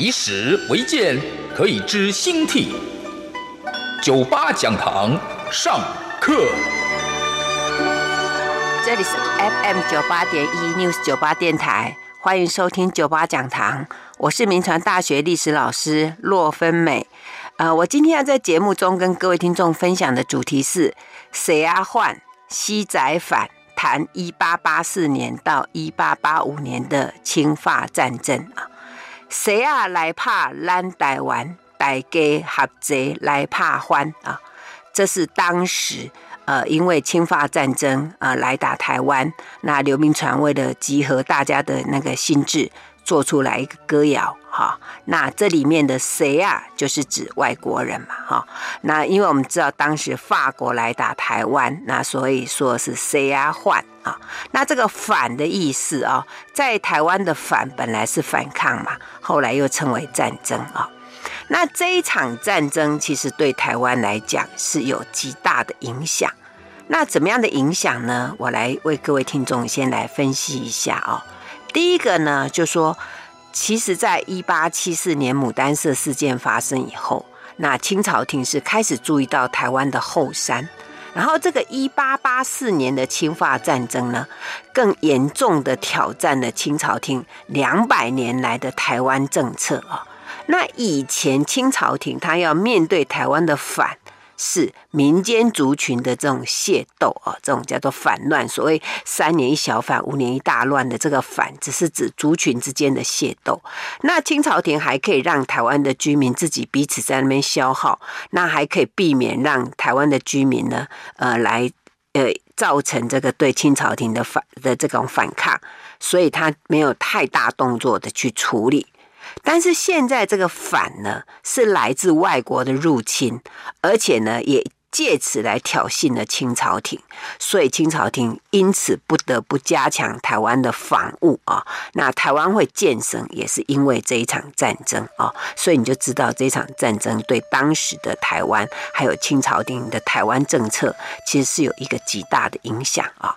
以史为鉴，可以知兴替。九八讲堂上课。这里是 FM 九八点一 News 九八电台，欢迎收听九八讲堂。我是铭传大学历史老师骆芬美。呃，我今天要在节目中跟各位听众分享的主题是“谁啊换西仔反”，谈一八八四年到一八八五年的清法战争啊。谁啊来怕咱台湾，大家合作来怕欢啊！这是当时呃，因为侵华战争呃来打台湾，那刘铭传为了集合大家的那个心智。做出来一个歌谣哈，那这里面的谁啊，就是指外国人嘛哈。那因为我们知道当时法国来打台湾，那所以说是谁啊换啊。那这个反的意思啊，在台湾的反本来是反抗嘛，后来又称为战争啊。那这一场战争其实对台湾来讲是有极大的影响。那怎么样的影响呢？我来为各位听众先来分析一下啊。第一个呢，就说，其实，在一八七四年牡丹社事件发生以后，那清朝廷是开始注意到台湾的后山，然后这个一八八四年的侵华战争呢，更严重的挑战了清朝廷两百年来的台湾政策啊。那以前清朝廷他要面对台湾的反。是民间族群的这种械斗啊，这种叫做反乱。所谓三年一小反，五年一大乱的这个反，只是指族群之间的械斗。那清朝廷还可以让台湾的居民自己彼此在那边消耗，那还可以避免让台湾的居民呢，呃，来呃造成这个对清朝廷的反的这种反抗，所以他没有太大动作的去处理。但是现在这个反呢，是来自外国的入侵，而且呢，也借此来挑衅了清朝廷，所以清朝廷因此不得不加强台湾的防务啊。那台湾会建省，也是因为这一场战争啊。所以你就知道这场战争对当时的台湾，还有清朝廷的台湾政策，其实是有一个极大的影响啊。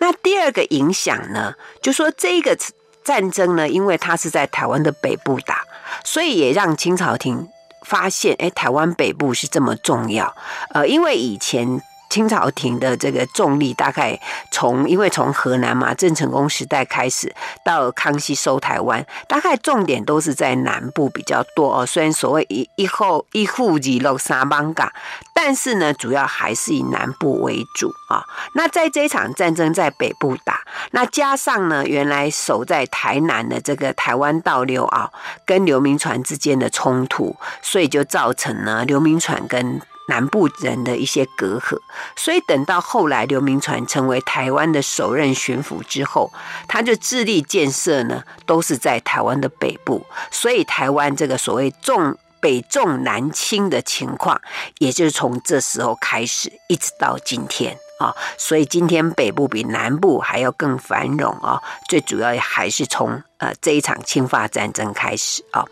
那第二个影响呢，就说这个。战争呢，因为它是在台湾的北部打，所以也让清朝廷发现，哎，台湾北部是这么重要。呃，因为以前。清朝廷的这个重力大概从，因为从河南嘛，郑成功时代开始到康熙收台湾，大概重点都是在南部比较多哦。虽然所谓一一后一户二路三艋舺，但是呢，主要还是以南部为主啊。那在这一场战争在北部打，那加上呢，原来守在台南的这个台湾道六鳌跟刘铭传之间的冲突，所以就造成了刘铭传跟。南部人的一些隔阂，所以等到后来刘铭传成为台湾的首任巡抚之后，他就致力建设呢，都是在台湾的北部，所以台湾这个所谓重北重南轻的情况，也就是从这时候开始，一直到今天。啊，所以今天北部比南部还要更繁荣啊！最主要还是从呃这一场侵华战争开始啊。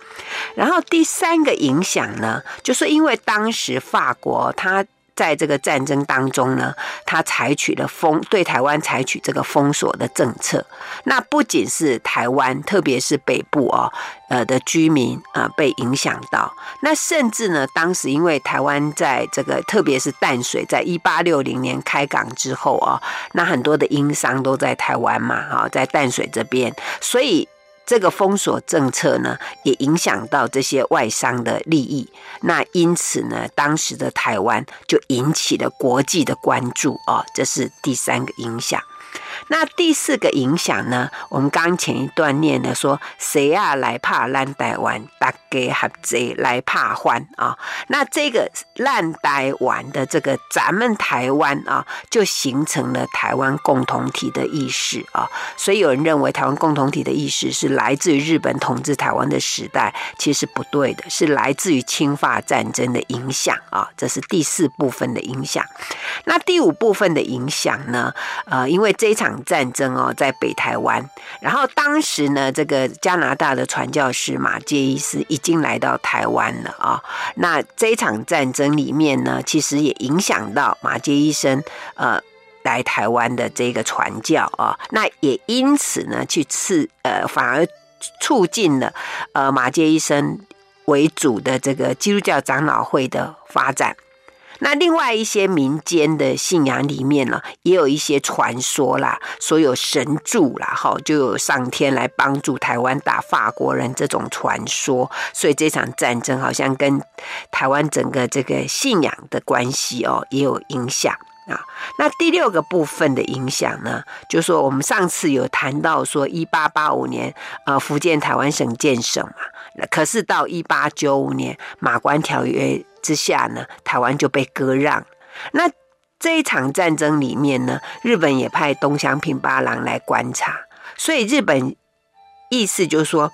然后第三个影响呢，就是因为当时法国它。在这个战争当中呢，他采取了封对台湾采取这个封锁的政策。那不仅是台湾，特别是北部哦，呃的居民啊、被影响到。那甚至呢，当时因为台湾在这个，特别是淡水，在一八六零年开港之后、哦，那很多的英商都在台湾嘛，哈，在淡水这边，所以。这个封锁政策呢，也影响到这些外商的利益。那因此呢，当时的台湾就引起了国际的关注哦，这是第三个影响。那第四个影响呢？我们刚前一段念的说，谁啊来怕烂台湾，大家合贼来怕欢啊。那这个烂台湾的这个咱们台湾啊，就形成了台湾共同体的意识啊。所以有人认为台湾共同体的意识是来自于日本统治台湾的时代，其实不对的，是来自于侵法战争的影响啊。这是第四部分的影响。那第五部分的影响呢？呃，因为一场。战争哦，在北台湾，然后当时呢，这个加拿大的传教士马偕医师已经来到台湾了啊。那这一场战争里面呢，其实也影响到马偕医生呃来台湾的这个传教啊。那也因此呢，去刺呃，反而促进了呃马偕医生为主的这个基督教长老会的发展。那另外一些民间的信仰里面呢，也有一些传说啦，说有神助啦，哈，就有上天来帮助台湾打法国人这种传说，所以这场战争好像跟台湾整个这个信仰的关系哦，也有影响啊。那第六个部分的影响呢，就是说我们上次有谈到说，一八八五年呃福建台湾省建省嘛，可是到一八九五年马关条约。之下呢，台湾就被割让。那这一场战争里面呢，日本也派东乡平八郎来观察，所以日本意思就是说，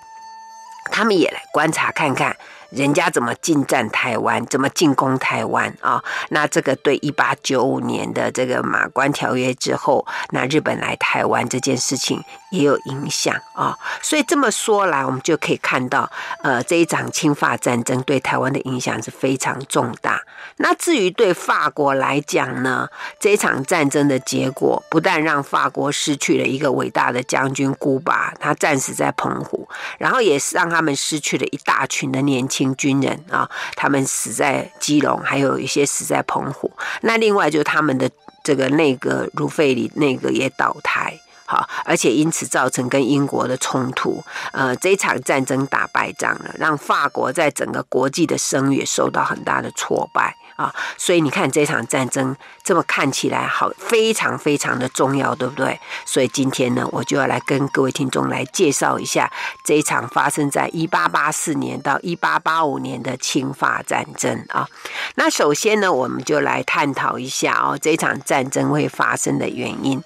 他们也来观察看看。人家怎么进占台湾，怎么进攻台湾啊、那这个对一八九五年的这个马关条约之后，那日本来台湾这件事情也有影响啊、所以这么说来，我们就可以看到，呃，这一场侵法战争对台湾的影响是非常重大。那至于对法国来讲呢，这一场战争的结果不但让法国失去了一个伟大的将军孤拔，他战死在澎湖，然后也是让他们失去了一大群的年轻。军人啊，他们死在基隆，还有一些死在澎湖。那另外就是他们的这个内阁卢费里内阁也倒台，好，而且因此造成跟英国的冲突。呃，这场战争打败仗了，让法国在整个国际的声誉受到很大的挫败。啊，所以你看这场战争这么看起来好，非常非常的重要，对不对？所以今天呢，我就要来跟各位听众来介绍一下这一场发生在一八八四年到一八八五年的清法战争啊。那首先呢，我们就来探讨一下哦，这场战争会发生的原因。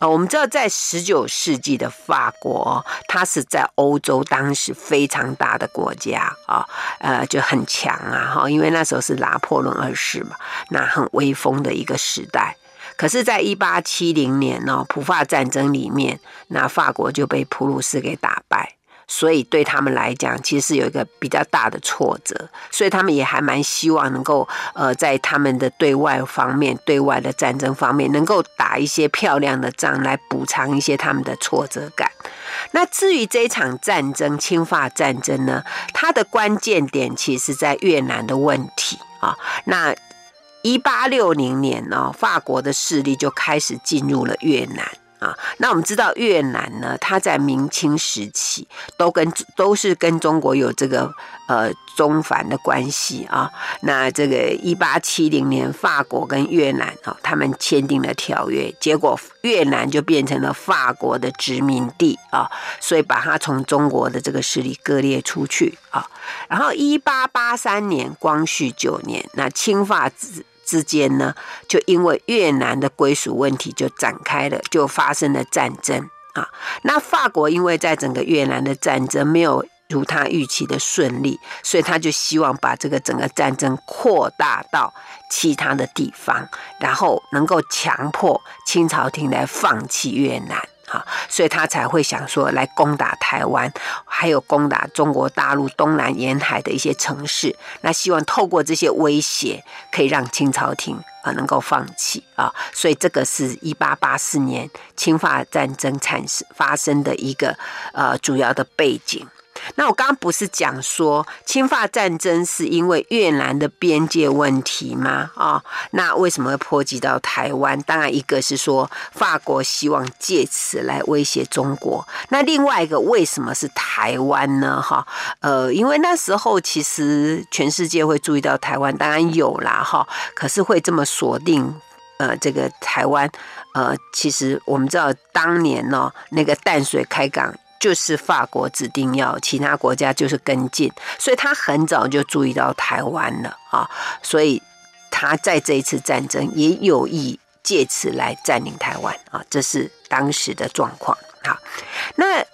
呃，我们知道在十九世纪的法国，它是在欧洲当时非常大的国家啊，呃，就很强啊，哈，因为那时候是拿破仑二。世嘛？那很威风的一个时代。可是，在一八七零年呢，普法战争里面，那法国就被普鲁士给打败，所以对他们来讲，其实是有一个比较大的挫折。所以他们也还蛮希望能够，呃，在他们的对外方面、对外的战争方面，能够打一些漂亮的仗来补偿一些他们的挫折感。那至于这场战争，侵法战争呢，它的关键点其实在越南的问题。啊，那一八六零年呢，法国的势力就开始进入了越南啊。那我们知道越南呢，它在明清时期都跟都是跟中国有这个呃中藩的关系啊。那这个一八七零年，法国跟越南啊，他们签订了条约，结果越南就变成了法国的殖民地啊，所以把它从中国的这个势力割裂出去啊。然后，一八八三年，光绪九年，那清法之之间呢，就因为越南的归属问题就展开了，就发生了战争啊。那法国因为在整个越南的战争没有如他预期的顺利，所以他就希望把这个整个战争扩大到其他的地方，然后能够强迫清朝廷来放弃越南。好，所以他才会想说来攻打台湾，还有攻打中国大陆东南沿海的一些城市。那希望透过这些威胁，可以让清朝廷啊能够放弃啊。所以这个是一八八四年侵华战争产生发生的一个呃主要的背景。那我刚刚不是讲说侵法战争是因为越南的边界问题吗？啊、那为什么会波及到台湾？当然，一个是说法国希望借此来威胁中国。那另外一个，为什么是台湾呢？哈，呃，因为那时候其实全世界会注意到台湾，当然有啦，哈，可是会这么锁定呃，这个台湾，呃，其实我们知道当年呢、哦，那个淡水开港就是法国指定要，其他国家就是跟进，所以他很早就注意到台湾了啊，所以他在这一次战争也有意借此来占领台湾啊，这是当时的状况。好，那。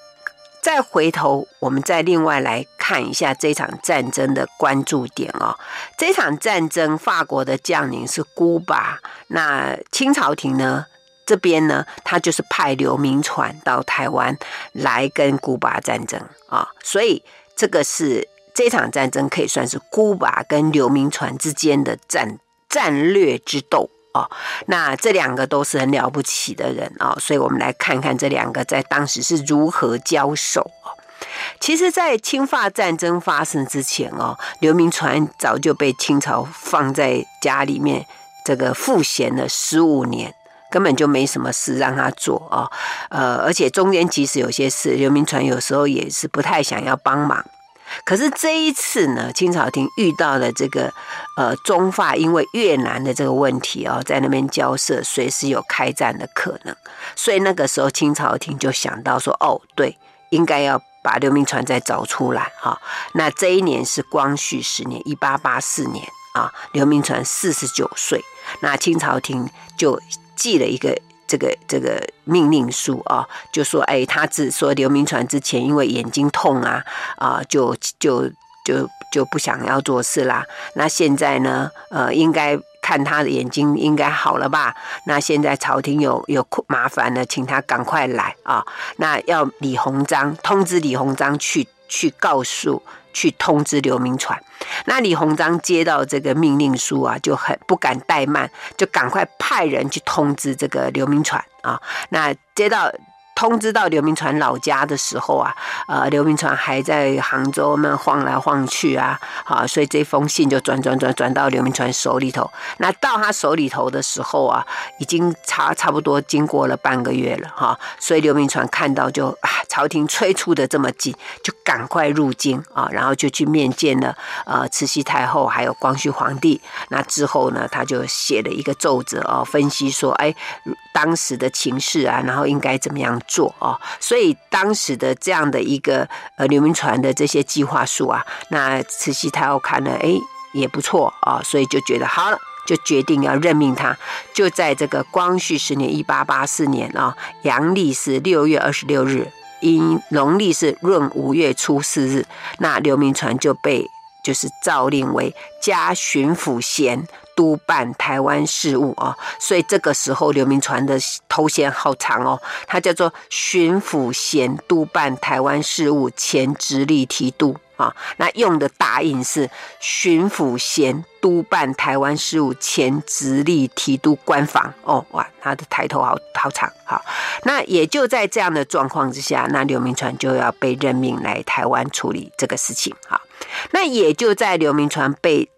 再回头，我们再另外来看一下这场战争的关注点哦。这场战争，法国的将领是孤巴，那清朝廷呢这边呢，他就是派刘铭传到台湾来跟古巴战争啊。所以这个是这场战争可以算是古巴跟刘铭传之间的战战略之斗。哦，那这两个都是很了不起的人啊，所以我们来看看这两个在当时是如何交手哦。其实，在侵华战争发生之前哦，刘铭传早就被清朝放在家里面这个赋闲了十五年，根本就没什么事让他做哦。呃，而且中间即使有些事，刘铭传有时候也是不太想要帮忙。可是这一次呢，清朝廷遇到了这个，呃，中法因为越南的这个问题哦，在那边交涉，随时有开战的可能，所以那个时候清朝廷就想到说，哦，对，应该要把刘铭传再找出来哈、那这一年是光绪十年，一八八四年啊，刘铭传四十九岁，那清朝廷就寄了一个。这个这个命令书啊，就说哎，他只说刘铭传之前因为眼睛痛啊啊，就就就就不想要做事啦。那现在呢，呃，应该看他的眼睛应该好了吧？那现在朝廷有有麻烦了，请他赶快来啊。那要李鸿章通知李鸿章去去告诉。去通知刘铭传，那李鸿章接到这个命令书啊，就很不敢怠慢，就赶快派人去通知这个刘铭传啊。那接到。通知到刘铭传老家的时候啊，呃，刘铭传还在杭州那晃来晃去啊，好，所以这封信就转转转转到刘铭传手里头。那到他手里头的时候啊，已经差差不多经过了半个月了哈，所以刘铭传看到就啊，朝廷催促的这么紧，就赶快入京啊，然后就去面见了呃慈禧太后还有光绪皇帝。那之后呢，他就写了一个奏折啊，分析说，哎，当时的情势啊，然后应该怎么样做哦，所以当时的这样的一个呃刘铭传的这些计划书啊，那慈禧太后看了，哎，也不错啊，所以就觉得好了，就决定要任命他。就在这个光绪十年一八八四年啊，阳历是六月二十六日，因农历是闰五月初四日，那刘铭传就被就是诏令为加巡抚衔。督办台湾事务啊，所以这个时候刘铭传的头衔好长哦，他叫做巡抚衔督办台湾事务前直隶提督啊。那用的打印是巡抚衔督办台湾事务前直隶提督官房哦，哇，他的抬头好好长。好，那也就在这样的状况之下，那刘铭传就要被任命来台湾处理这个事情。好，那也就在刘铭传被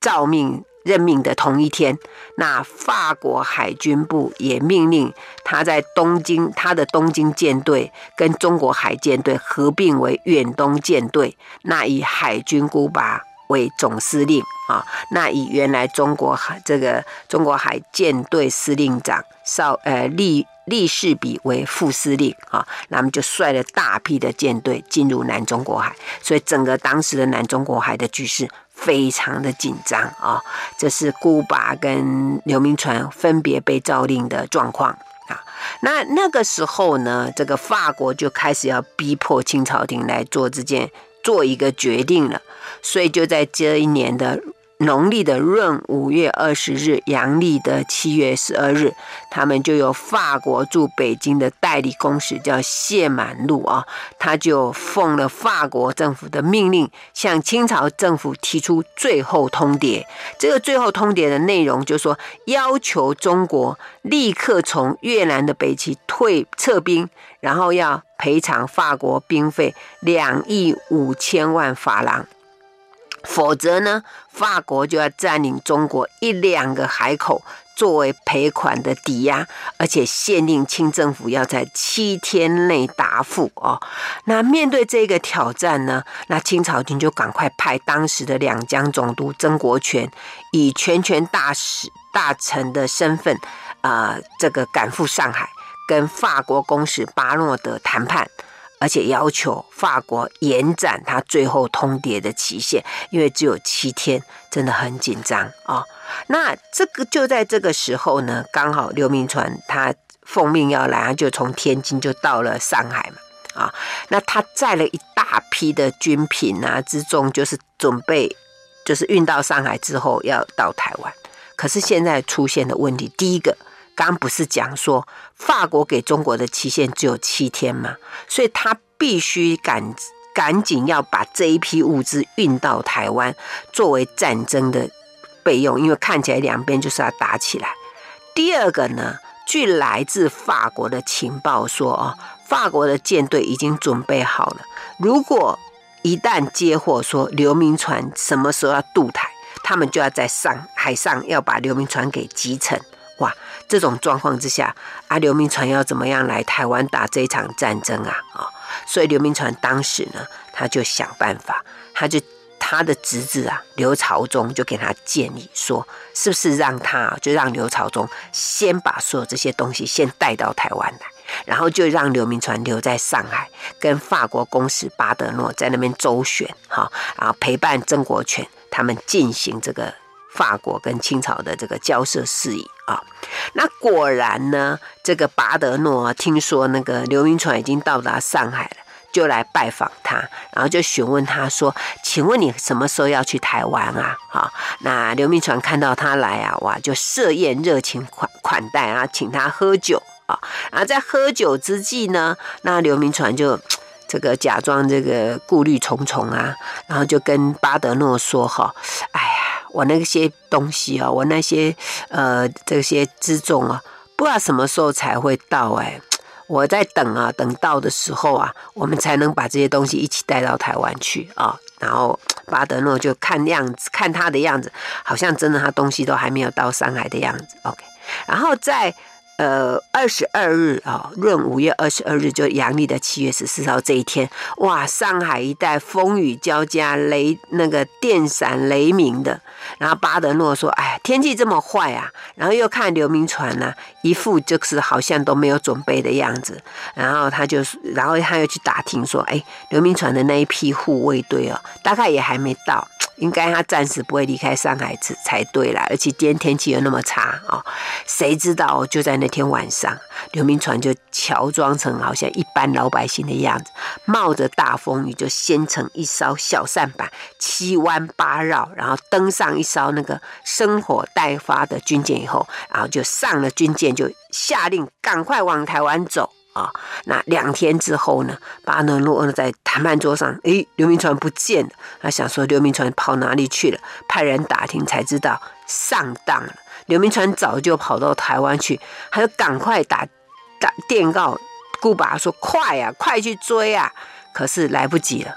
诏命。任命的同一天，那法国海军部也命令他在东京，他的东京舰队跟中国海舰队合并为远东舰队，那以海军孤拔为总司令啊，那以原来中国海这个中国海舰队司令长邵呃利利士比为副司令啊，那么就率了大批的舰队进入南中国海，所以整个当时的南中国海的局势。非常的紧张啊！这是孤拔跟刘铭传分别被诏令的状况啊。那那个时候呢，这个法国就开始要逼迫清朝廷来做这件做一个决定了，所以就在这一年的。农历的闰五月二十日，阳历的七月十二日，他们就有法国驻北京的代理公使叫谢满禄啊，他就奉了法国政府的命令，向清朝政府提出最后通牒。这个最后通牒的内容就是说，要求中国立刻从越南的北齐退撤兵，然后要赔偿法国兵费两亿五千万法郎。否则呢，法国就要占领中国一两个海口作为赔款的抵押，而且限令清政府要在七天内答复哦。那面对这个挑战呢，那清朝廷就赶快派当时的两江总督曾国荃以全权大使大臣的身份，啊、呃，这个赶赴上海跟法国公使巴诺德谈判，而且要求法国延展他最后通牒的期限，因为只有七天，真的很紧张啊、哦。那这个就在这个时候呢，刚好刘铭传他奉命要来，他就从天津就到了上海嘛。啊，那他载了一大批的军品啊，之中就是准备，就是运到上海之后要到台湾。可是现在出现的问题，第一个，刚不是讲说法国给中国的期限只有七天吗？所以他必须赶赶紧要把这一批物资运到台湾，作为战争的备用，因为看起来两边就是要打起来。第二个呢，据来自法国的情报说，哦。法国的舰队已经准备好了。如果一旦接获说刘铭传什么时候要渡台，他们就要在上海上要把刘铭传给击沉。哇，这种状况之下，啊，刘铭传要怎么样来台湾打这一场战争啊？啊、所以刘铭传当时呢，他就想办法，他就他的侄子啊，刘朝忠就给他建议说，是不是让他就让刘朝忠先把所有这些东西先带到台湾来。然后就让刘铭传留在上海，跟法国公使巴德诺在那边周旋，哈，然后陪伴曾国荃他们进行这个法国跟清朝的这个交涉事宜啊。那果然呢，这个巴德诺听说那个刘铭传已经到达上海了，就来拜访他，然后就询问他说：“请问你什么时候要去台湾啊？”哈，那刘铭传看到他来啊，哇，就设宴热情款款待啊，请他喝酒。啊，然后在喝酒之际呢，那刘铭传就这个假装这个顾虑重重啊，然后就跟巴德诺说：“哈，哎呀，我那些东西啊，我那些呃这些辎重啊，不知道什么时候才会到哎，我在等啊，等到的时候啊，我们才能把这些东西一起带到台湾去啊。”然后巴德诺就看样子，看他的样子，好像真的他东西都还没有到上海的样子。OK，然后在。呃，二十二日啊，闰五月二十二日，就阳历的七月十四号这一天，哇，上海一带风雨交加，雷那个电闪雷鸣的。然后巴德诺说：“哎，天气这么坏啊！”然后又看刘铭传呢，一副就是好像都没有准备的样子。然后他就，然后他又去打听说：“哎，刘铭传的那一批护卫队哦，大概也还没到。”应该他暂时不会离开上海才才对啦，而且今天天气又那么差、哦，谁知道就在那那天晚上，刘铭传就乔装成好像一般老百姓的样子，冒着大风雨就先乘一艘小舢板，七弯八绕，然后登上一艘那个生火待发的军舰以后，然后就上了军舰，就下令赶快往台湾走。啊、那两天之后呢，巴德诺在谈判桌上，诶，刘铭传不见了。他想说刘铭传跑哪里去了？派人打听才知道上当了。刘铭传早就跑到台湾去，他就赶快打打电告顾拔说：“快呀、啊，快去追啊！”可是来不及了，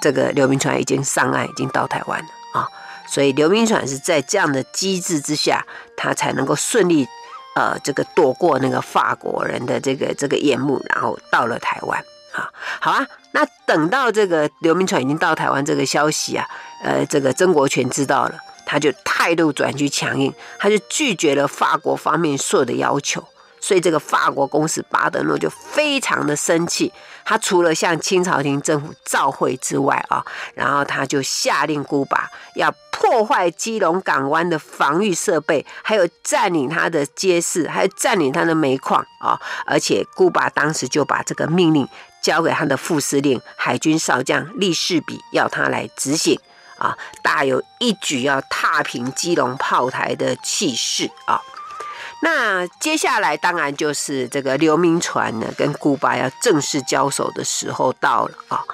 这个刘铭传已经上岸，已经到台湾了啊、所以刘铭传是在这样的机制之下，他才能够顺利。呃，这个躲过那个法国人的这个这个眼目，然后到了台湾啊，好啊。那等到这个刘铭传已经到台湾这个消息啊，呃，这个曾国荃知道了，他就态度转去强硬，他就拒绝了法国方面所有的要求。所以这个法国公使巴德诺就非常的生气，他除了向清朝廷政府照会之外啊，然后他就下令孤拔要破坏基隆港湾的防御设备，还有占领他的街市，还有占领他的煤矿啊，而且孤拔当时就把这个命令交给他的副司令海军少将利士比，要他来执行啊，大有一举要踏平基隆炮台的气势啊。那接下来当然就是这个刘铭传呢跟顾拔要正式交手的时候到了啊。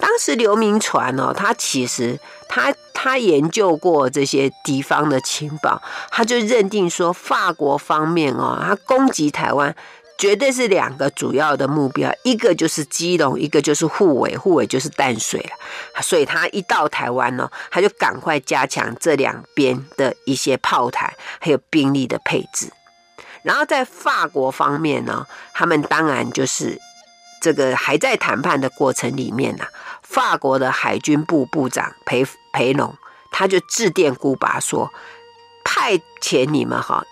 当时刘铭传哦，他其实他他研究过这些敌方的情报，他就认定说法国方面哦，他攻击台湾绝对是两个主要的目标，一个就是基隆，一个就是沪尾，沪尾就是淡水了。所以他一到台湾呢，他就赶快加强这两边的一些炮台还有兵力的配置。然后在法国方面呢，他们当然就是这个还在谈判的过程里面呢。法国的海军部部长裴裴龙他就致电顾拔说，派派遣你们哈，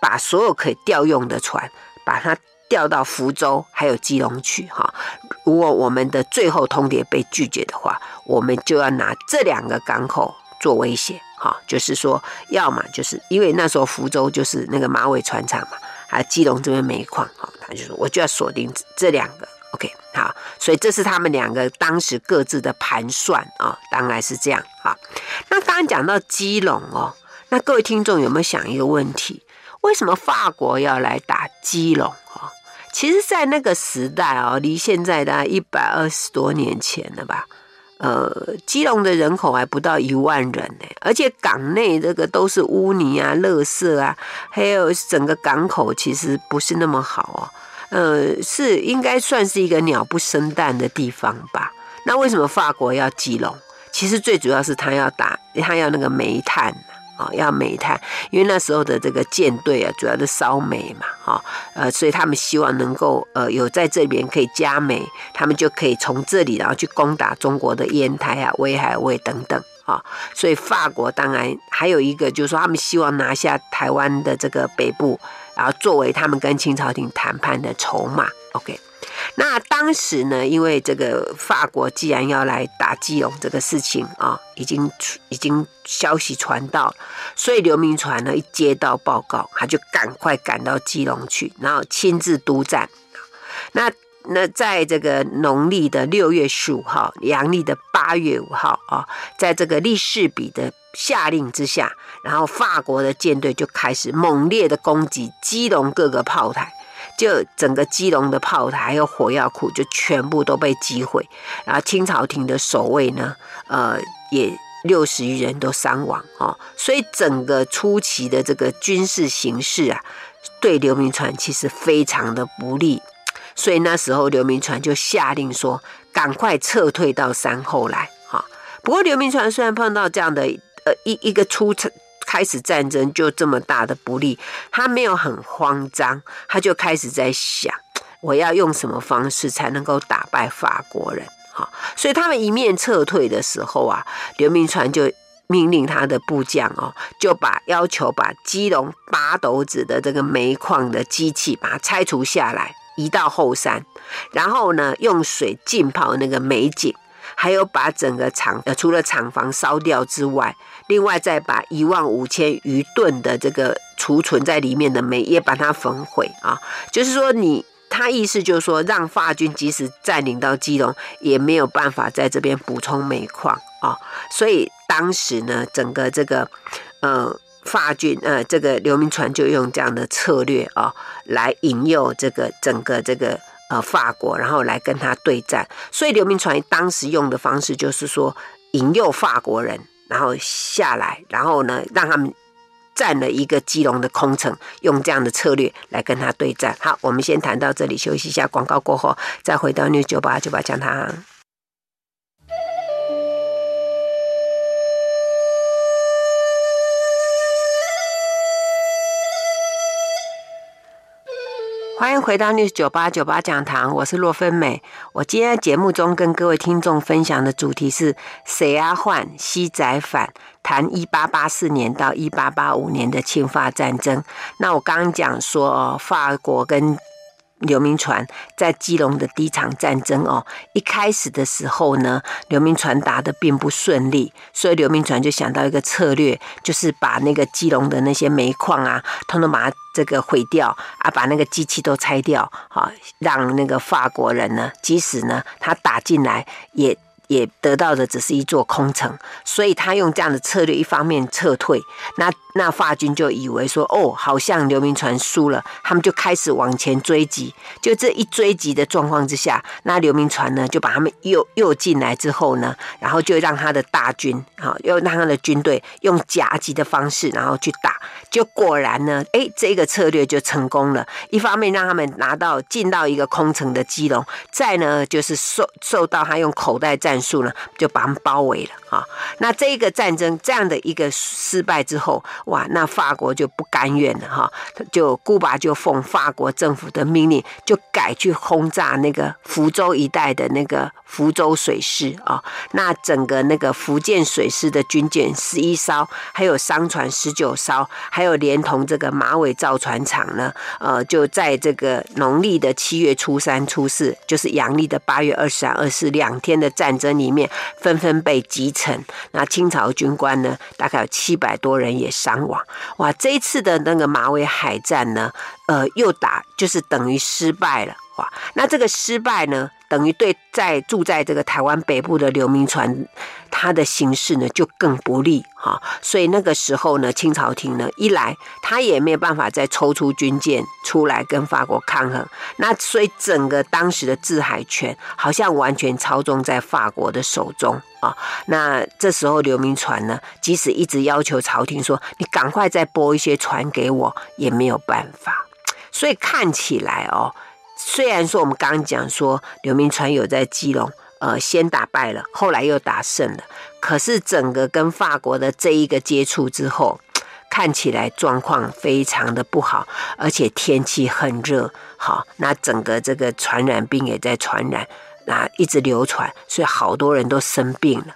把所有可以调用的船，把它调到福州还有基隆去哈。如果我们的最后通牒被拒绝的话，我们就要拿这两个港口做威胁哈，就是说，要么就是因为那时候福州就是那个马尾船厂嘛，还基隆这边煤矿哈，他就说我就要锁定这两个。OK，好，所以这是他们两个当时各自的盘算啊，当然是这样啊。那刚刚讲到基隆哦，那各位听众有没有想一个问题？为什么法国要来打基隆？其实，在那个时代哦，离现在大概一百二十多年前了吧。呃，基隆的人口还不到一万人呢，而且港内这个都是污泥啊、垃圾啊，还有整个港口其实不是那么好哦。呃，是应该算是一个鸟不生蛋的地方吧？那为什么法国要基隆？其实最主要是他要打，他要那个煤炭啊，要煤炭，因为那时候的这个舰队啊，主要是烧煤嘛，哈，呃，所以他们希望能够呃有在这边可以加煤，他们就可以从这里然后去攻打中国的烟台啊、威海卫等等啊。所以法国当然还有一个就是说，他们希望拿下台湾的这个北部。然后作为他们跟清朝廷谈判的筹码，OK。那当时呢，因为这个法国既然要来打基隆这个事情啊，已经已经消息传到，所以刘铭传呢一接到报告，他就赶快赶到基隆去，然后亲自督战。那那在这个农历的六月十五号，阳历的八月五号啊，在这个利士比的。下令之下，然后法国的舰队就开始猛烈的攻击基隆各个炮台，就整个基隆的炮台还有火药库就全部都被击毁，然后清朝廷的守卫呢，呃，也六十余人都伤亡哦，所以整个初期的这个军事形势啊，对刘铭传其实非常的不利，所以那时候刘铭传就下令说，赶快撤退到山后来哈。不过刘铭传虽然碰到这样的。呃，一一个出城开始战争就这么大的不利，他没有很慌张，他就开始在想，我要用什么方式才能够打败法国人？哈，所以他们一面撤退的时候啊，刘铭传就命令他的部将哦，就把要求把基隆八斗子的这个煤矿的机器把它拆除下来，移到后山，然后呢，用水浸泡那个煤井。还有把整个厂呃，除了厂房烧掉之外，另外再把一万五千余吨的这个储存在里面的煤也把它焚毁啊。就是说你，他意思就是说，让法军即使占领到基隆，也没有办法在这边补充煤矿啊。所以当时呢，整个这个呃法军呃这个刘铭传就用这样的策略啊，来引诱这个整个这个。呃，法国，然后来跟他对战，所以刘铭传当时用的方式就是说，引诱法国人，然后下来，然后呢，让他们占了一个基隆的空城，用这样的策略来跟他对战。好，我们先谈到这里，休息一下，广告过后再回到 News 九八九八讲堂。欢迎回到 News 九八九八讲堂，我是洛芬美。我今天节目中跟各位听众分享的主题是“谁啊换西仔反”，谈一八八四年到一八八五年的侵华战争。那我刚刚讲说哦，法国跟刘铭传在基隆的第一场战争哦，一开始的时候呢，刘铭传打得并不顺利，所以刘铭传就想到一个策略，就是把那个基隆的那些煤矿啊，统统把它这个毁掉啊，把那个机器都拆掉，好，让那个法国人呢，即使呢他打进来也。也得到的只是一座空城，所以他用这样的策略，一方面撤退，那那法军就以为说，哦，好像刘铭传输了，他们就开始往前追击。就这一追击的状况之下，那刘铭传呢就把他们又又进来之后呢，然后就让他的大军啊，又让他的军队用夹击的方式，然后去打。就果然呢，哎，这个策略就成功了。一方面让他们拿到进到一个空城的基隆，再呢就是受受到他用口袋战术呢，就把他们包围了啊。那这个战争这样的一个失败之后，哇，那法国就不甘愿了哈，就古巴就奉法国政府的命令，就改去轰炸那个福州一带的那个福州水师啊。那整个那个福建水师的军舰十一艘，还有商船十九艘，还有连同这个马尾造船厂呢，呃，就在这个农历的七月初三、初四，就是阳历的八月二十三、二十四两天的战争里面，纷纷被击城。那清朝军官呢，大概有七百多人也伤亡。哇，这一次的那个马尾海战呢，呃，又打就是等于失败了。那这个失败呢，等于对在住在这个台湾北部的刘铭传，他的形势呢就更不利哈。所以那个时候呢，清朝廷呢一来，他也没有办法再抽出军舰出来跟法国抗衡。那所以整个当时的制海权好像完全操纵在法国的手中啊。那这时候刘铭传呢，即使一直要求朝廷说，你赶快再拨一些船给我，也没有办法。所以看起来哦，虽然说我们刚刚讲说刘铭传有在基隆，呃，先打败了，后来又打胜了，可是整个跟法国的这一个接触之后，看起来状况非常的不好，而且天气很热，好，那整个这个传染病也在传染，那一直流传，所以好多人都生病了。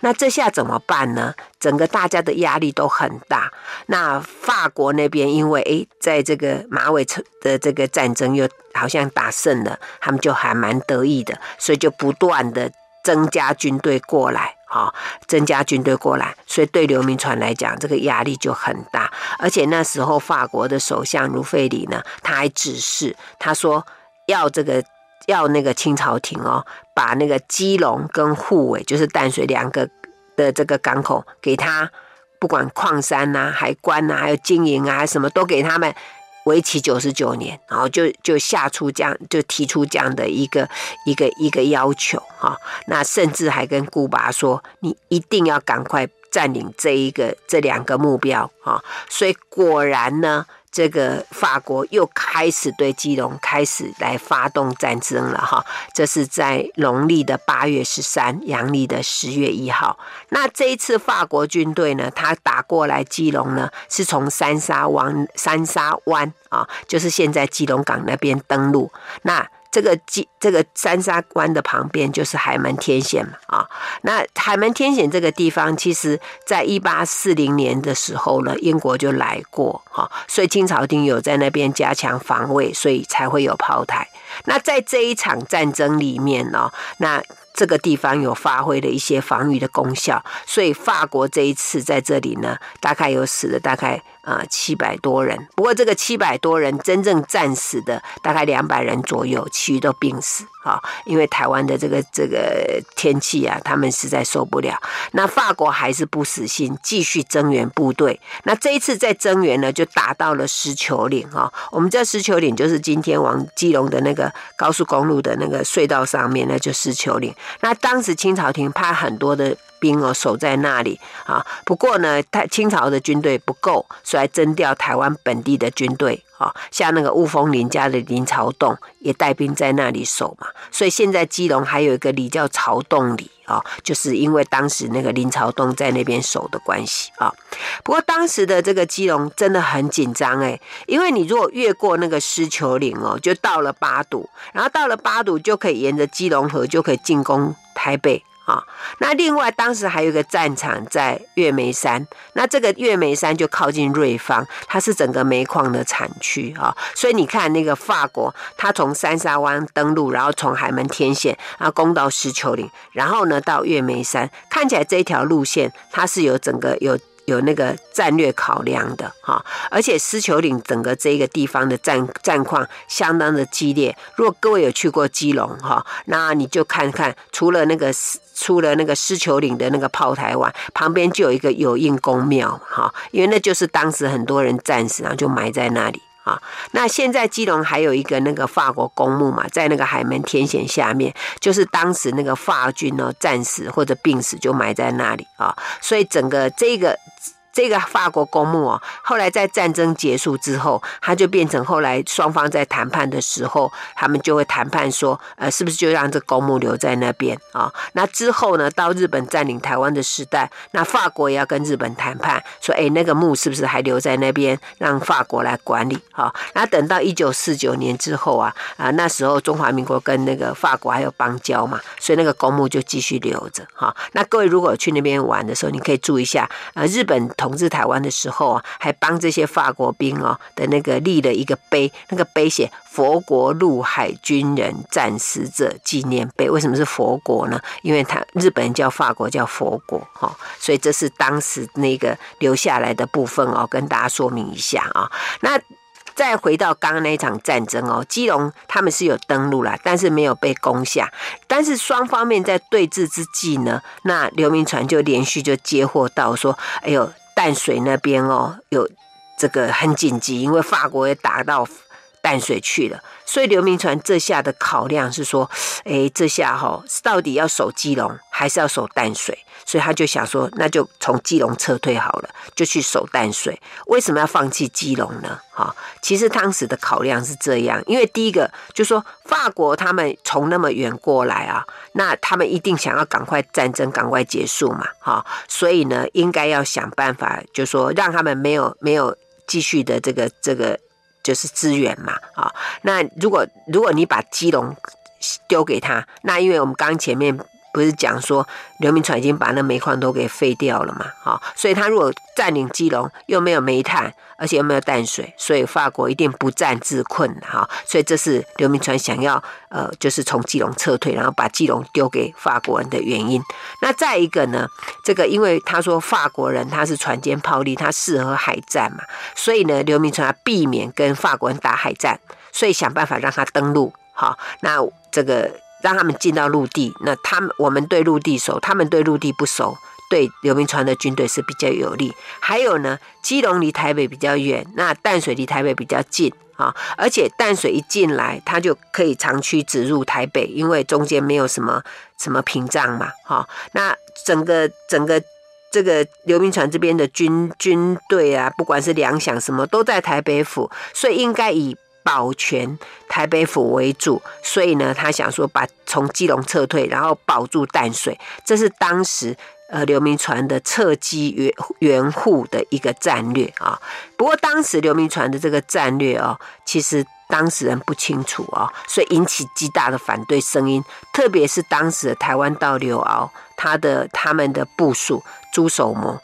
那这下怎么办呢？整个大家的压力都很大。那法国那边因为诶，在这个马尾的这个战争又好像打胜了，他们就还蛮得意的，所以就不断的增加军队过来，哈，增加军队过来。所以对刘铭传来讲，这个压力就很大。而且那时候法国的首相卢费里呢，他还指示他说要这个。要那个清朝廷哦，把那个基隆跟沪尾，就是淡水两个的这个港口给他，不管矿山呐、海关呐、啊，还有经营啊，什么都给他们，为期九十九年，然后就就下出这样，就提出这样的一个一个一个要求哈。那甚至还跟古巴说，你一定要赶快占领这一个这两个目标啊。所以果然呢。这个法国又开始对基隆开始来发动战争了哈，这是在农历的八月十三，阳历的十月一号。那这一次法国军队呢，他打过来基隆呢，是从三沙湾、三沙湾啊，就是现在基隆港那边登陆。那这个基这个三沙关的旁边就是海门天险嘛啊，那海门天险这个地方，其实在一八四零年的时候呢，英国就来过哈，所以清朝廷有在那边加强防卫，所以才会有炮台。那在这一场战争里面呢，那。这个地方有发挥了一些防御的功效，所以法国这一次在这里呢，大概有死了大概啊七百多人。不过这个七百多人真正战死的大概两百人左右，其余都病死啊。因为台湾的这个这个天气啊，他们实在受不了。那法国还是不死心，继续增援部队。那这一次在增援呢，就打到了狮球岭啊。我们知道狮球岭就是今天往基隆的那个高速公路的那个隧道上面，那就狮球岭。那当时清朝廷派很多的兵哦守在那里啊，不过呢，他清朝的军队不够，所以征调台湾本地的军队啊，像那个雾峰林家的林朝栋也带兵在那里守嘛，所以现在基隆还有一个里叫朝栋里啊，就是因为当时那个林朝栋在那边守的关系啊。不过当时的这个基隆真的很紧张哎，因为你如果越过那个狮球岭哦，就到了八堵，然后到了八堵就可以沿着基隆河就可以进攻台北。啊，那另外当时还有一个战场在月眉山，那这个月眉山就靠近瑞芳，它是整个煤矿的产区啊，所以你看那个法国，它从三沙湾登陆，然后从海门天险啊攻到狮球岭，然后呢到月眉山，看起来这一条路线它是有整个有。有那个战略考量的哈，而且狮球岭整个这个地方的战战况相当的激烈。如果各位有去过基隆哈，那你就看看，除了那个出了那个狮球岭的那个炮台湾，旁边就有一个有应公庙哈，因为那就是当时很多人战死，然后就埋在那里啊。那现在基隆还有一个那个法国公墓嘛，在那个海门天险下面，就是当时那个法军呢战死或者病死就埋在那里啊。所以整个这个。这个法国公墓哦，后来在战争结束之后，它就变成后来双方在谈判的时候，他们就会谈判说，呃，是不是就让这公墓留在那边啊、那之后呢，到日本占领台湾的时代，那法国也要跟日本谈判，说，哎，那个墓是不是还留在那边，让法国来管理？好、那等到一九四九年之后啊，啊，那时候中华民国跟那个法国还有邦交嘛，所以那个公墓就继续留着。哈、那各位如果去那边玩的时候，你可以注意一下，呃，日本同统治台湾的时候啊，还帮这些法国兵哦的那个立了一个碑，那个碑写“佛国陆海军人战死者纪念碑”。为什么是佛国呢？因为他日本人叫法国叫佛国，哈、所以这是当时那个留下来的部分哦，跟大家说明一下啊、那。再回到刚刚那一场战争哦，基隆他们是有登陆啦，但是没有被攻下。但是双方面在对峙之际呢，那刘铭传就连续就接获到说，哎呦，淡水那边哦有这个很紧急，因为法国也打到淡水去了，所以刘铭传这下的考量是说，哎，这下哈、哦、到底要守基隆还是要守淡水？所以他就想说，那就从基隆撤退好了，就去守淡水。为什么要放弃基隆呢？哈，其实当时的考量是这样，因为第一个就是说法国他们从那么远过来啊，那他们一定想要赶快战争赶快结束嘛，哈，所以呢，应该要想办法，就是说让他们没有没有继续的这个这个就是资源嘛，啊，那如果如果你把基隆丢给他，那因为我们刚前面。不是讲说刘铭传已经把那煤矿都给废掉了嘛？哈，所以他如果占领基隆，又没有煤炭，而且又没有淡水，所以法国一定不战自困哈。所以这是刘铭传想要呃，就是从基隆撤退，然后把基隆丢给法国人的原因。那再一个呢，这个因为他说法国人他是船坚炮利，他适合海战嘛，所以呢，刘铭传要避免跟法国人打海战，所以想办法让他登陆。好，那这个。让他们进到陆地，那他们我们对陆地熟，他们对陆地不熟，对刘铭传的军队是比较有利。还有呢，基隆离台北比较远，那淡水离台北比较近啊，而且淡水一进来，他就可以长驱直入台北，因为中间没有什么什么屏障嘛，哈。那整个整个这个刘铭传这边的军军队啊，不管是粮饷什么，都在台北府，所以应该以。保全台北府为主，所以呢，他想说把从基隆撤退，然后保住淡水，这是当时呃刘铭传的撤基援援护的一个战略啊。不过当时刘铭传的这个战略哦，其实当事人不清楚哦，所以引起极大的反对声音，特别是当时的台湾道刘鳌，他的他们的部署朱守谋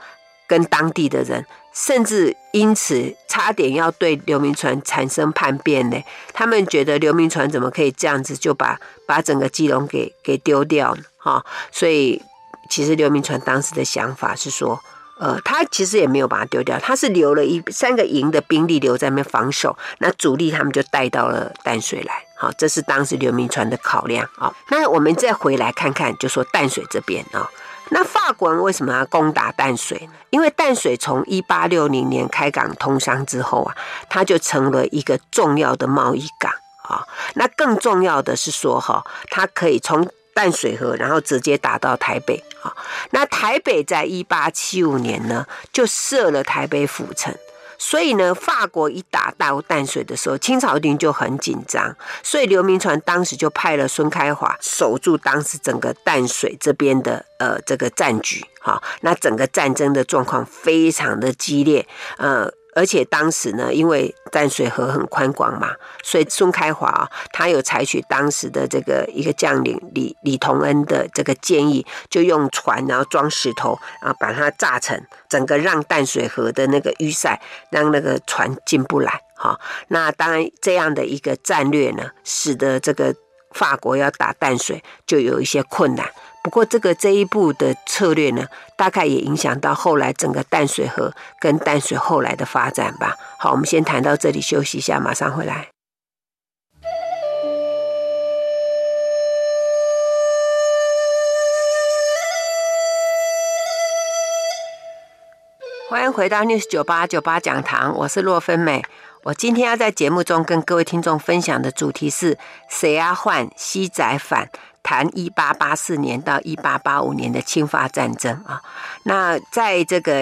跟当地的人。甚至因此差点要对刘铭传产生叛变呢。他们觉得刘铭传怎么可以这样子就把把整个基隆给给丢掉呢？哈，所以其实刘铭传当时的想法是说，呃，他其实也没有把它丢掉，他是留了一三个营的兵力留在那边防守，那主力他们就带到了淡水来。好，这是当时刘铭传的考量啊。那我们再回来看看，就说淡水这边啊。那法国人为什么要攻打淡水呢？因为淡水从一八六零年开港通商之后啊，它就成了一个重要的贸易港啊。那更重要的是说哈，它可以从淡水河，然后直接打到台北啊。那台北在一八七五年呢，就设了台北府城。所以呢，法国一打到淡水的时候，清朝军就很紧张。所以刘铭传当时就派了孙开华守住当时整个淡水这边的呃这个战局。哈，那整个战争的状况非常的激烈，呃。而且当时呢，因为淡水河很宽广嘛，所以孙开华啊，他有采取当时的这个一个将领李李同恩的这个建议，就用船然后装石头，然后把它炸成整个让淡水河的那个淤塞，让那个船进不来。哈，那当然这样的一个战略呢，使得这个法国要打淡水就有一些困难。不过，这个这一步的策略呢，大概也影响到后来整个淡水河跟淡水后来的发展吧。好，我们先谈到这里，休息一下，马上回来。欢迎回到 News 九八九八讲堂，我是洛芬美。我今天要在节目中跟各位听众分享的主题是“谁啊换西仔反”。谈一八八四年到一八八五年的侵华战争啊，那在这个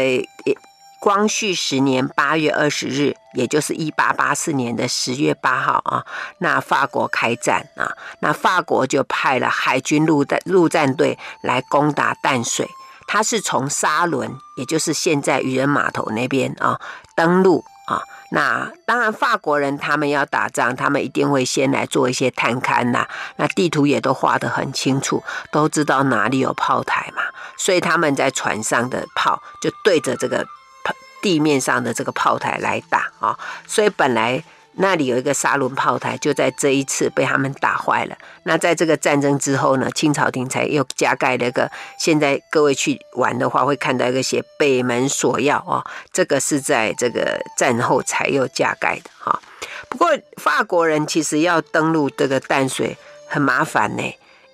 光绪十年八月二十日，也就是一八八四年的十月八号啊，那法国开战啊，那法国就派了海军陆战陆战队来攻打淡水。他是从沙仑，也就是现在渔人码头那边啊登陆。那当然，法国人他们要打仗，他们一定会先来做一些探勘呐。那地图也都画得很清楚，都知道哪里有炮台嘛。所以他们在船上的炮就对着这个。地面上的这个炮台来打啊，所以本来那里有一个沙轮炮台，就在这一次被他们打坏了。那在这个战争之后呢，清朝廷才又加盖了一个。现在各位去玩的话，会看到一个写北门锁要啊，这个是在这个战后才又加盖的哈。不过法国人其实要登陆这个淡水很麻烦呢，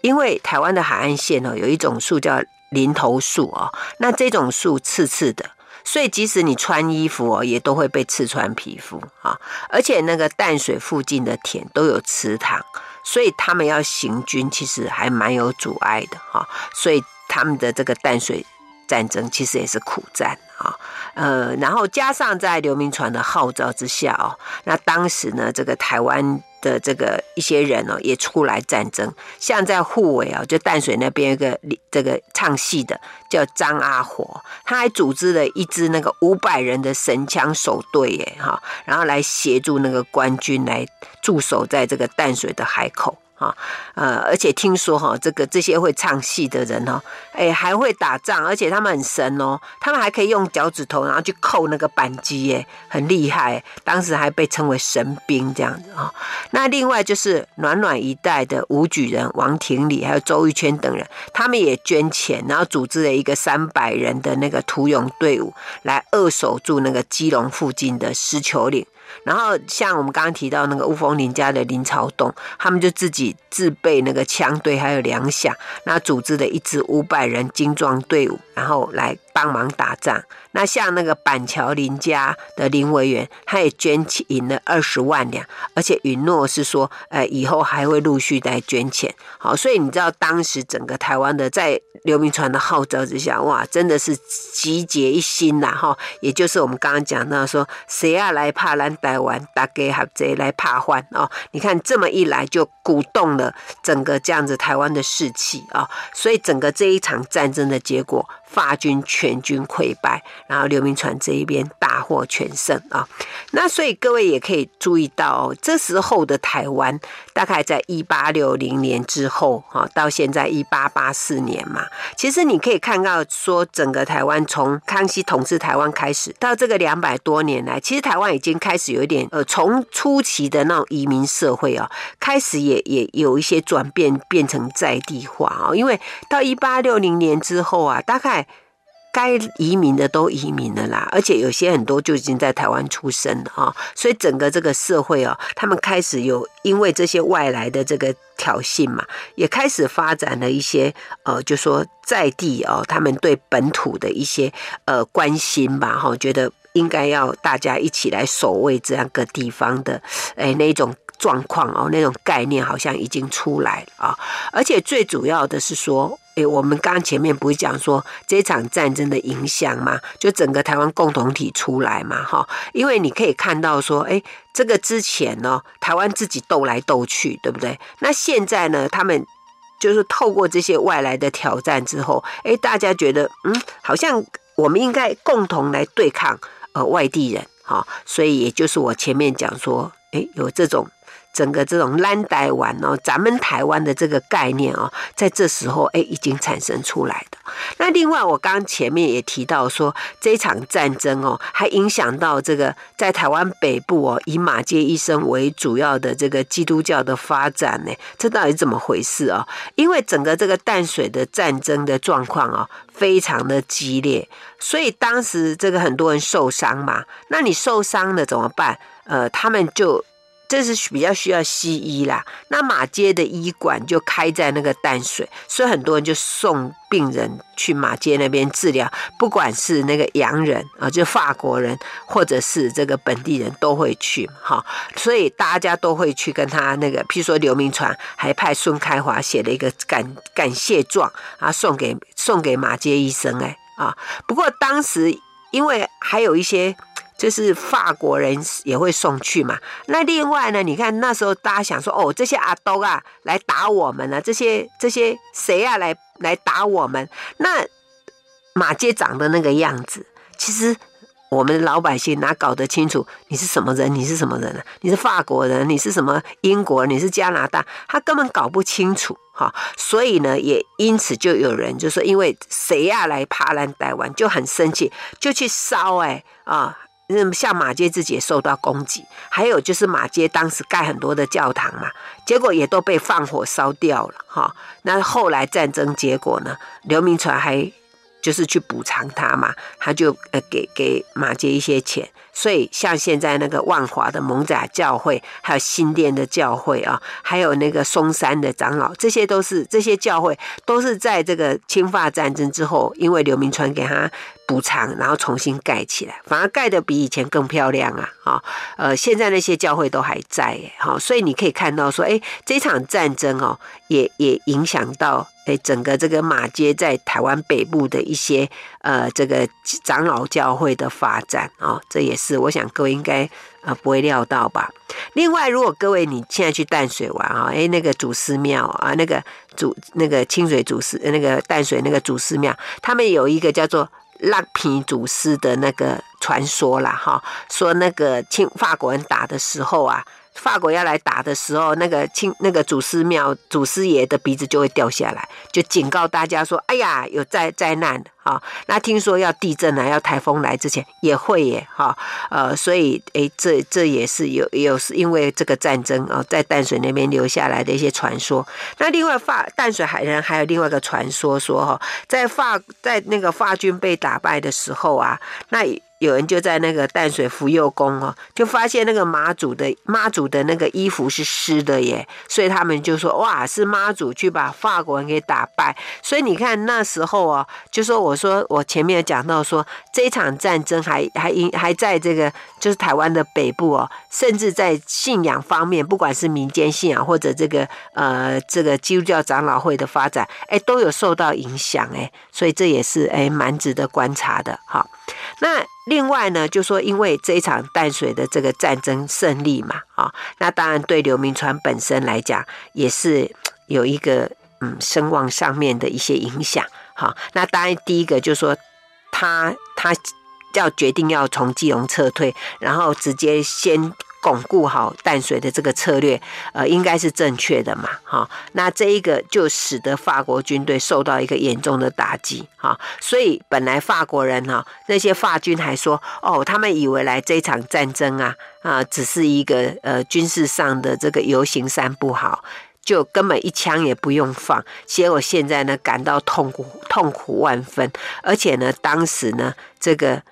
因为台湾的海岸线哦，有一种树叫林头树哦，那这种树刺刺的。所以，即使你穿衣服哦，也都会被刺穿皮肤啊！而且，那个淡水附近的田都有池塘，所以他们要行军，其实还蛮有阻碍的哈。所以，他们的这个淡水战争其实也是苦战啊。呃，然后加上在刘铭传的号召之下哦，那当时呢，这个台湾。的这个一些人哦，也出来战争，像在护卫啊，就淡水那边一个这个唱戏的叫张阿火，他还组织了一支那个五百人的神枪手队耶哈，然后来协助那个官军来驻守在这个淡水的海口。啊，呃，而且听说哈，这个这些会唱戏的人哦，哎，还会打仗，而且他们很神哦，他们还可以用脚趾头，然后去扣那个扳机，耶，很厉害。当时还被称为神兵这样子啊。那另外就是暖暖一带的武举人王廷礼，还有周玉圈等人，他们也捐钱，然后组织了一个三百人的那个土勇队伍，来扼守住那个基隆附近的狮球岭。然后像我们刚刚提到那个雾峰林家的林朝栋，他们就自己自备那个枪队还有粮饷，那组织了一支五百人精壮队伍，然后来帮忙打仗。那像那个板桥林家的林维元，他也捐银了二十万两，而且允诺是说，呃，以后还会陆续来捐钱。好，所以你知道当时整个台湾的在刘铭传的号召之下，哇，真的是集结一心呐，哈，也就是我们刚刚讲到说，谁要来怕咱台湾，大家合作来怕换哦。你看这么一来，就鼓动了整个这样子台湾的士气啊，所以整个这一场战争的结果。法军全军溃败，然后刘铭传这一边大获全胜啊！那所以各位也可以注意到，这时候的台湾大概在一八六零年之后，哈，到现在一八八四年嘛，其实你可以看到说，整个台湾从康熙统治台湾开始，到这个两百多年来，其实台湾已经开始有一点呃，从初期的那种移民社会啊，开始也也有一些转变，变成在地化啊，因为到一八六零年之后啊，大概。该移民的都移民了啦，而且有些很多就已经在台湾出生了啊，所以整个这个社会哦，他们开始有因为这些外来的这个挑衅嘛，也开始发展了一些呃，就说在地哦，他们对本土的一些呃关心吧，哈，觉得应该要大家一起来守卫这样个地方的，哎，那种状况哦，那种概念好像已经出来了啊，而且最主要的是说。我们刚前面不是讲说这场战争的影响嘛？就整个台湾共同体出来嘛，哈。因为你可以看到说，诶，这个之前呢，台湾自己斗来斗去，对不对？那现在呢，他们就是透过这些外来的挑战之后，诶，大家觉得，嗯，好像我们应该共同来对抗呃外地人，哈。所以也就是我前面讲说，诶，有这种。整个这种蓝台湾哦，咱们台湾的这个概念哦，在这时候哎，已经产生出来的。那另外，我刚前面也提到说，这场战争哦，还影响到这个在台湾北部哦，以马偕医生为主要的这个基督教的发展呢，这到底怎么回事啊？因为整个这个淡水的战争的状况啊，非常的激烈，所以当时这个很多人受伤嘛，那你受伤了怎么办？呃，他们就。这是比较需要西医啦，那马街的医馆就开在那个淡水，所以很多人就送病人去马街那边治疗，不管是那个洋人啊，就法国人，或者是这个本地人都会去哈，所以大家都会去跟他那个，譬如说刘铭传还派孙开华写了一个感感谢状啊，送给送给马街医生哎啊，不过当时。因为还有一些就是法国人也会送去嘛。那另外呢，你看那时候大家想说，哦，这些阿斗啊来打我们了，这些这些谁啊来来打我们？那马街长的那个样子，其实。我们老百姓哪搞得清楚你是什么人？你是什么人呢？你是法国人？你是什么英国？你是加拿大？他根本搞不清楚哈。所以呢，也因此就有人就说，因为谁呀来爬兰台湾，就很生气，就去烧哎啊！像马街自己也受到攻击，还有就是马街当时盖很多的教堂嘛，结果也都被放火烧掉了哈。那后来战争结果呢，刘铭传还。就是去补偿他嘛，他就呃给给马街一些钱，所以像现在那个万华的艋舺教会，还有新店的教会啊，还有那个松山的长老，这些都是这些教会都是在这个清法战争之后，因为刘铭传给他。补偿，然后重新盖起来，反而盖得比以前更漂亮啊！啊，呃，现在那些教会都还在，哈，所以你可以看到说，哎，这场战争哦，也也影响到整个这个马街在台湾北部的一些呃这个长老教会的发展啊，这也是我想各位应该呃不会料到吧。另外，如果各位你现在去淡水玩啊，哎，那个祖师庙啊，那个祖那个清水祖师那个淡水那个祖师庙，他们有一个叫做。拉皮祖师的那个传说啦，哈，说那个清法国人打的时候啊。法国要来打的时候，那个清那个祖师庙祖师爷的鼻子就会掉下来，就警告大家说：“哎呀，有灾灾难啊！”那听说要地震啊，要台风来之前也会耶，哈，呃，所以诶，这这也是有有是因为这个战争啊，在淡水那边留下来的一些传说。那另外法淡水海人还有另外一个传说说哈，在法在那个法军被打败的时候啊，那。有人就在那个淡水福佑宫哦，就发现那个妈祖的妈祖的那个衣服是湿的耶，所以他们就说哇，是妈祖去把法国人给打败。所以你看那时候哦，就说我说我前面讲到说，这场战争还还因还在这个就是台湾的北部哦，甚至在信仰方面，不管是民间信仰或者这个呃这个基督教长老会的发展，哎，都有受到影响哎，所以这也是哎蛮值得观察的哈。那另外呢，就说因为这一场淡水的这个战争胜利嘛，啊，那当然对刘铭传本身来讲也是有一个嗯声望上面的一些影响，好。那当然第一个就说他他要决定要从基隆撤退，然后直接先。巩固好淡水的这个策略，呃，应该是正确的嘛，哈。那这一个就使得法国军队受到一个严重的打击，哈。所以本来法国人哈，那些法军还说，哦，他们以为来这场战争啊，啊，只是一个呃军事上的这个游行三不好，就根本一枪也不用放。结果现在呢，感到痛苦痛苦万分，而且呢，当时呢，这个。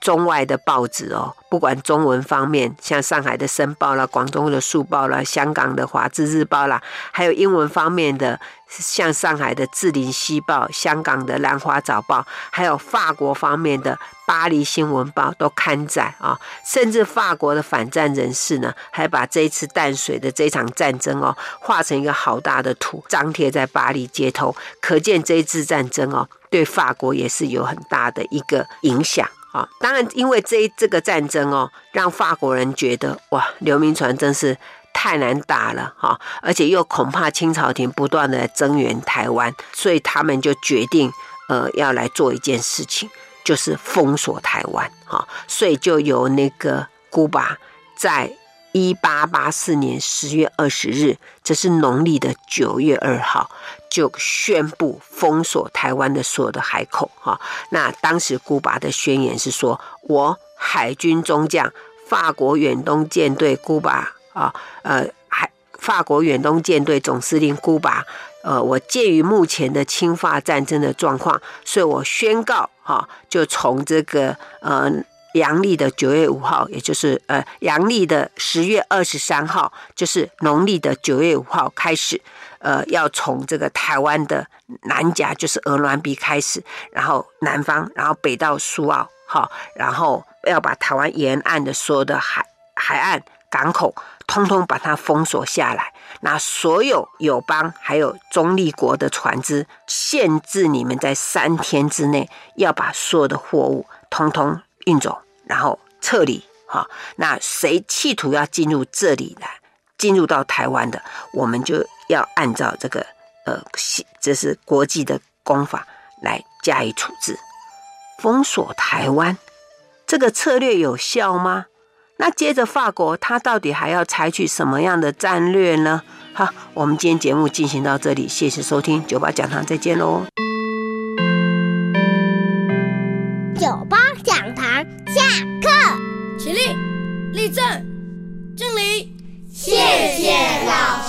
中外的报纸哦，不管中文方面，像上海的《申报》啦、广东的《树报》啦、香港的《华字日报》啦，还有英文方面的，像上海的《字林西报》、香港的《兰花早报》，还有法国方面的《巴黎新闻报》都刊载啊。甚至法国的反战人士呢，还把这一次淡水的这场战争哦，画成一个好大的图，张贴在巴黎街头，可见这一次战争哦，对法国也是有很大的一个影响。啊，当然，因为这这个战争哦，让法国人觉得哇，刘铭传真是太难打了哈，而且又恐怕清朝廷不断的增援台湾，所以他们就决定呃要来做一件事情，就是封锁台湾哈，所以就由那个古巴在一八八四年十月二十日，这是农历的九月二号。就宣布封锁台湾的所有的海口哈。那当时古巴的宣言是说：“我海军中将，法国远东舰队古巴啊，呃，海法国远东舰队总司令古巴，呃，我鉴于目前的侵华战争的状况，所以我宣告哈，就从这个呃阳历的九月五号，也就是呃阳历的十月二十三号，就是农历的九月五号开始。”呃，要从这个台湾的南岬，就是鹅銮鼻开始，然后南方，然后北到苏澳，哈，然后要把台湾沿岸的所有的海海岸港口，通通把它封锁下来。那所有友邦还有中立国的船只，限制你们在三天之内要把所有的货物通通运走，然后撤离。哈，那谁企图要进入这里来，进入到台湾的，我们就要按照这个呃，这是国际的公法来加以处置。封锁台湾，这个策略有效吗？那接着法国，他到底还要采取什么样的战略呢？好，我们今天节目进行到这里，谢谢收听九八讲堂，再见喽。谢谢老